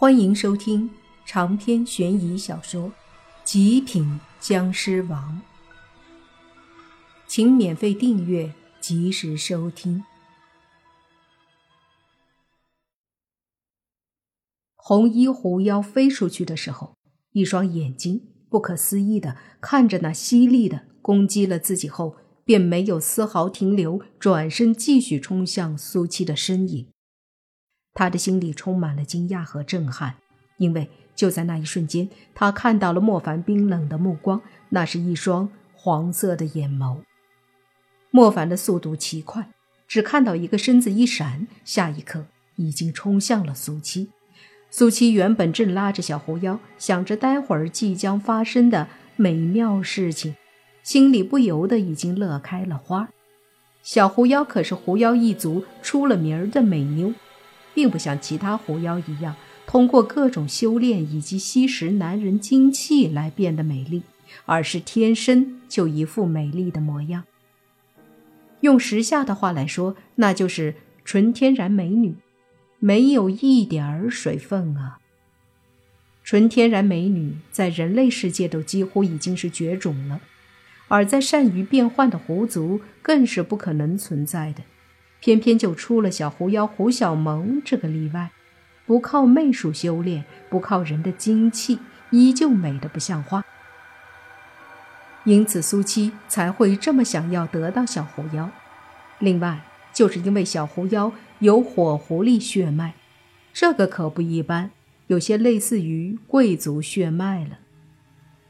欢迎收听长篇悬疑小说《极品僵尸王》，请免费订阅，及时收听。红衣狐妖飞出去的时候，一双眼睛不可思议的看着那犀利的攻击了自己后，便没有丝毫停留，转身继续冲向苏七的身影。他的心里充满了惊讶和震撼，因为就在那一瞬间，他看到了莫凡冰冷的目光，那是一双黄色的眼眸。莫凡的速度奇快，只看到一个身子一闪，下一刻已经冲向了苏七。苏七原本正拉着小狐妖，想着待会儿即将发生的美妙事情，心里不由得已经乐开了花。小狐妖可是狐妖一族出了名的美妞。并不像其他狐妖一样，通过各种修炼以及吸食男人精气来变得美丽，而是天生就一副美丽的模样。用时下的话来说，那就是纯天然美女，没有一点儿水分啊！纯天然美女在人类世界都几乎已经是绝种了，而在善于变换的狐族更是不可能存在的。偏偏就出了小狐妖胡小萌这个例外，不靠媚术修炼，不靠人的精气，依旧美得不像话。因此苏七才会这么想要得到小狐妖。另外，就是因为小狐妖有火狐狸血脉，这个可不一般，有些类似于贵族血脉了。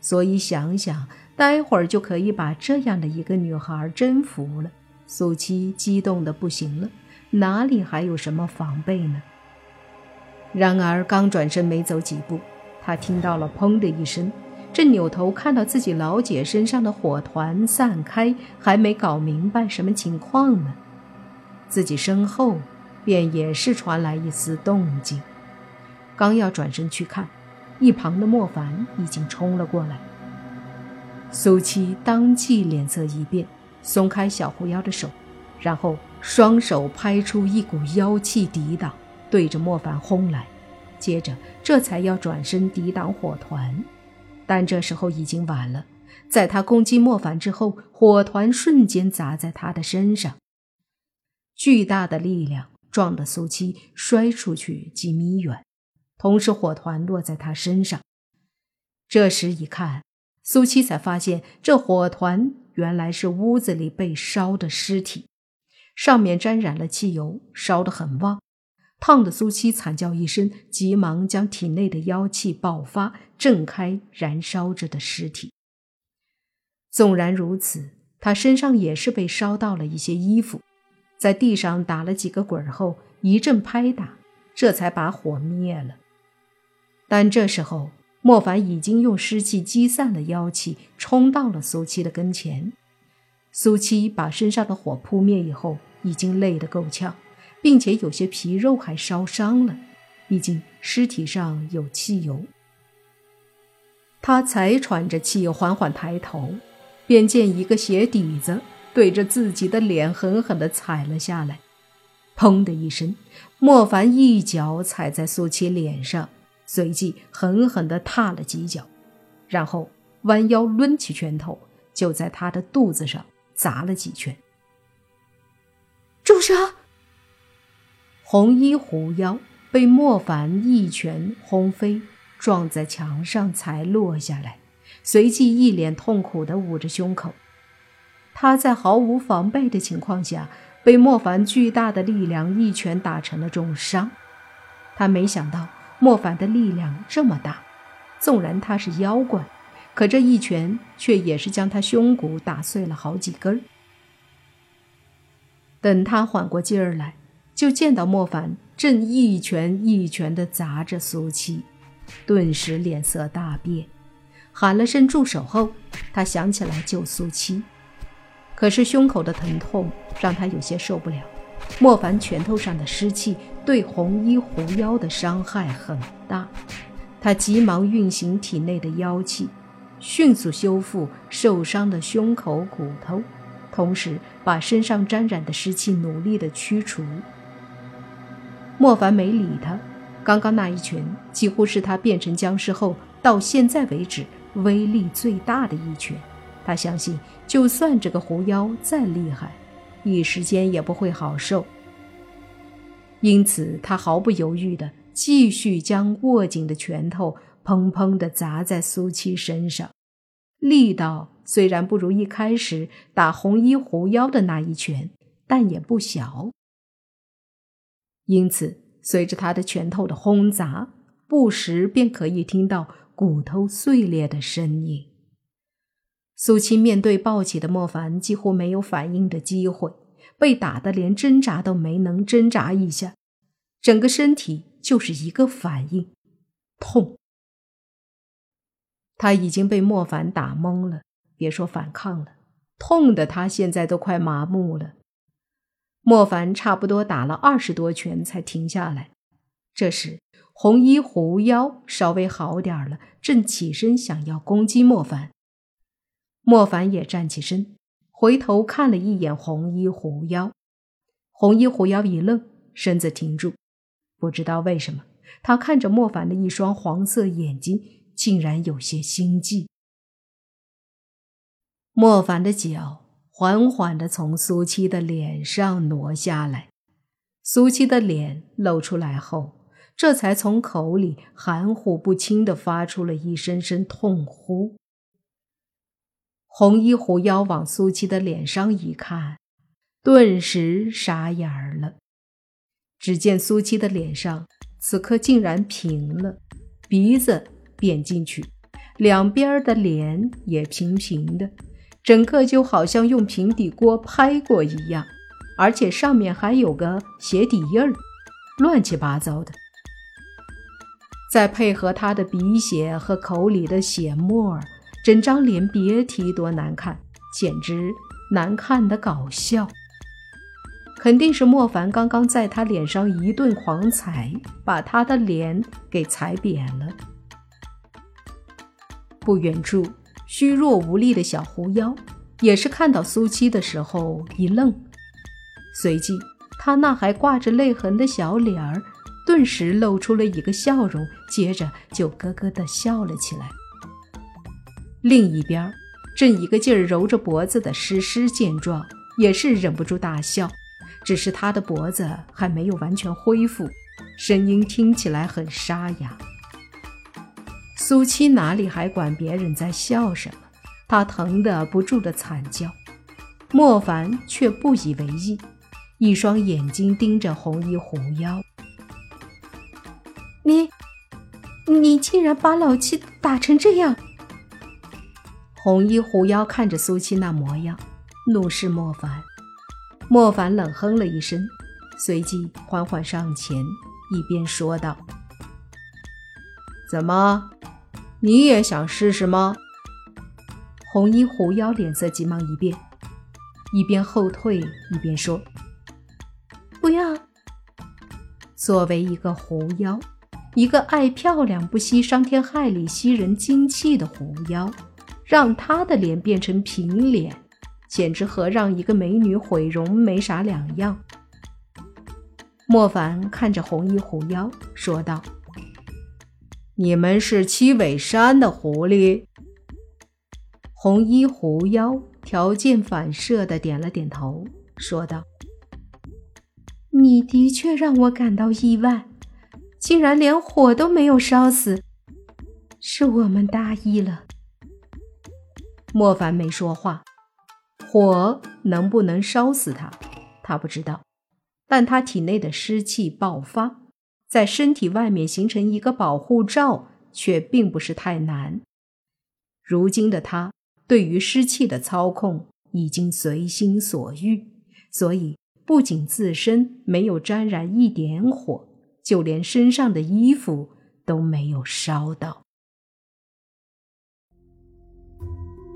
所以想想，待会儿就可以把这样的一个女孩征服了。苏七激动的不行了，哪里还有什么防备呢？然而刚转身没走几步，他听到了“砰”的一声，正扭头看到自己老姐身上的火团散开，还没搞明白什么情况呢，自己身后便也是传来一丝动静。刚要转身去看，一旁的莫凡已经冲了过来。苏七当即脸色一变。松开小狐妖的手，然后双手拍出一股妖气抵挡，对着莫凡轰来。接着，这才要转身抵挡火团，但这时候已经晚了。在他攻击莫凡之后，火团瞬间砸在他的身上，巨大的力量撞得苏七摔出去几米远，同时火团落在他身上。这时一看，苏七才发现这火团。原来是屋子里被烧的尸体，上面沾染了汽油，烧得很旺，烫得苏七惨叫一声，急忙将体内的妖气爆发，震开燃烧着的尸体。纵然如此，他身上也是被烧到了一些衣服，在地上打了几个滚后，一阵拍打，这才把火灭了。但这时候。莫凡已经用湿气积散了妖气，冲到了苏七的跟前。苏七把身上的火扑灭以后，已经累得够呛，并且有些皮肉还烧伤了，毕竟尸体上有汽油。他才喘着气，缓缓抬头，便见一个鞋底子对着自己的脸狠狠地踩了下来。砰的一声，莫凡一脚踩在苏七脸上。随即狠狠地踏了几脚，然后弯腰抡起拳头，就在他的肚子上砸了几拳。住手！红衣狐妖被莫凡一拳轰飞，撞在墙上才落下来，随即一脸痛苦地捂着胸口。他在毫无防备的情况下，被莫凡巨大的力量一拳打成了重伤。他没想到。莫凡的力量这么大，纵然他是妖怪，可这一拳却也是将他胸骨打碎了好几根儿。等他缓过劲儿来，就见到莫凡正一拳一拳地砸着苏七，顿时脸色大变，喊了声住手后，他想起来救苏七，可是胸口的疼痛让他有些受不了。莫凡拳头上的湿气对红衣狐妖的伤害很大，他急忙运行体内的妖气，迅速修复受伤的胸口骨头，同时把身上沾染的湿气努力的驱除。莫凡没理他，刚刚那一拳几乎是他变成僵尸后到现在为止威力最大的一拳。他相信，就算这个狐妖再厉害，一时间也不会好受。因此，他毫不犹豫地继续将握紧的拳头砰砰地砸在苏七身上，力道虽然不如一开始打红衣狐妖的那一拳，但也不小。因此，随着他的拳头的轰砸，不时便可以听到骨头碎裂的声音。苏青面对暴起的莫凡，几乎没有反应的机会，被打得连挣扎都没能挣扎一下，整个身体就是一个反应，痛。他已经被莫凡打懵了，别说反抗了，痛的他现在都快麻木了。莫凡差不多打了二十多拳才停下来。这时，红衣狐妖稍微好点了，正起身想要攻击莫凡。莫凡也站起身，回头看了一眼红衣狐妖。红衣狐妖一愣，身子停住。不知道为什么，他看着莫凡的一双黄色眼睛，竟然有些心悸。莫凡的脚。缓缓地从苏七的脸上挪下来，苏七的脸露出来后，这才从口里含糊不清地发出了一声声痛呼。红衣狐妖往苏七的脸上一看，顿时傻眼了。只见苏七的脸上此刻竟然平了，鼻子扁进去，两边的脸也平平的。整个就好像用平底锅拍过一样，而且上面还有个鞋底印儿，乱七八糟的。再配合他的鼻血和口里的血沫儿，整张脸别提多难看，简直难看的搞笑。肯定是莫凡刚刚在他脸上一顿狂踩，把他的脸给踩扁了。不远处。虚弱无力的小狐妖，也是看到苏七的时候一愣，随即他那还挂着泪痕的小脸儿，顿时露出了一个笑容，接着就咯咯的笑了起来。另一边，正一个劲儿揉着脖子的诗诗见状，也是忍不住大笑，只是他的脖子还没有完全恢复，声音听起来很沙哑。苏七哪里还管别人在笑什么？他疼得不住的惨叫。莫凡却不以为意，一双眼睛盯着红衣狐妖：“你，你竟然把老七打成这样！”红衣狐妖看着苏七那模样，怒视莫凡。莫凡冷哼了一声，随即缓缓上前，一边说道：“怎么？”你也想试试吗？红衣狐妖脸色急忙一变，一边后退一边说：“不要。”作为一个狐妖，一个爱漂亮不惜伤天害理、吸人精气的狐妖，让她的脸变成平脸，简直和让一个美女毁容没啥两样。莫凡看着红衣狐妖说道。你们是七尾山的狐狸？红衣狐妖条件反射的点了点头，说道：“你的确让我感到意外，竟然连火都没有烧死，是我们大意了。”莫凡没说话，火能不能烧死他，他不知道，但他体内的湿气爆发。在身体外面形成一个保护罩，却并不是太难。如今的他对于湿气的操控已经随心所欲，所以不仅自身没有沾染一点火，就连身上的衣服都没有烧到。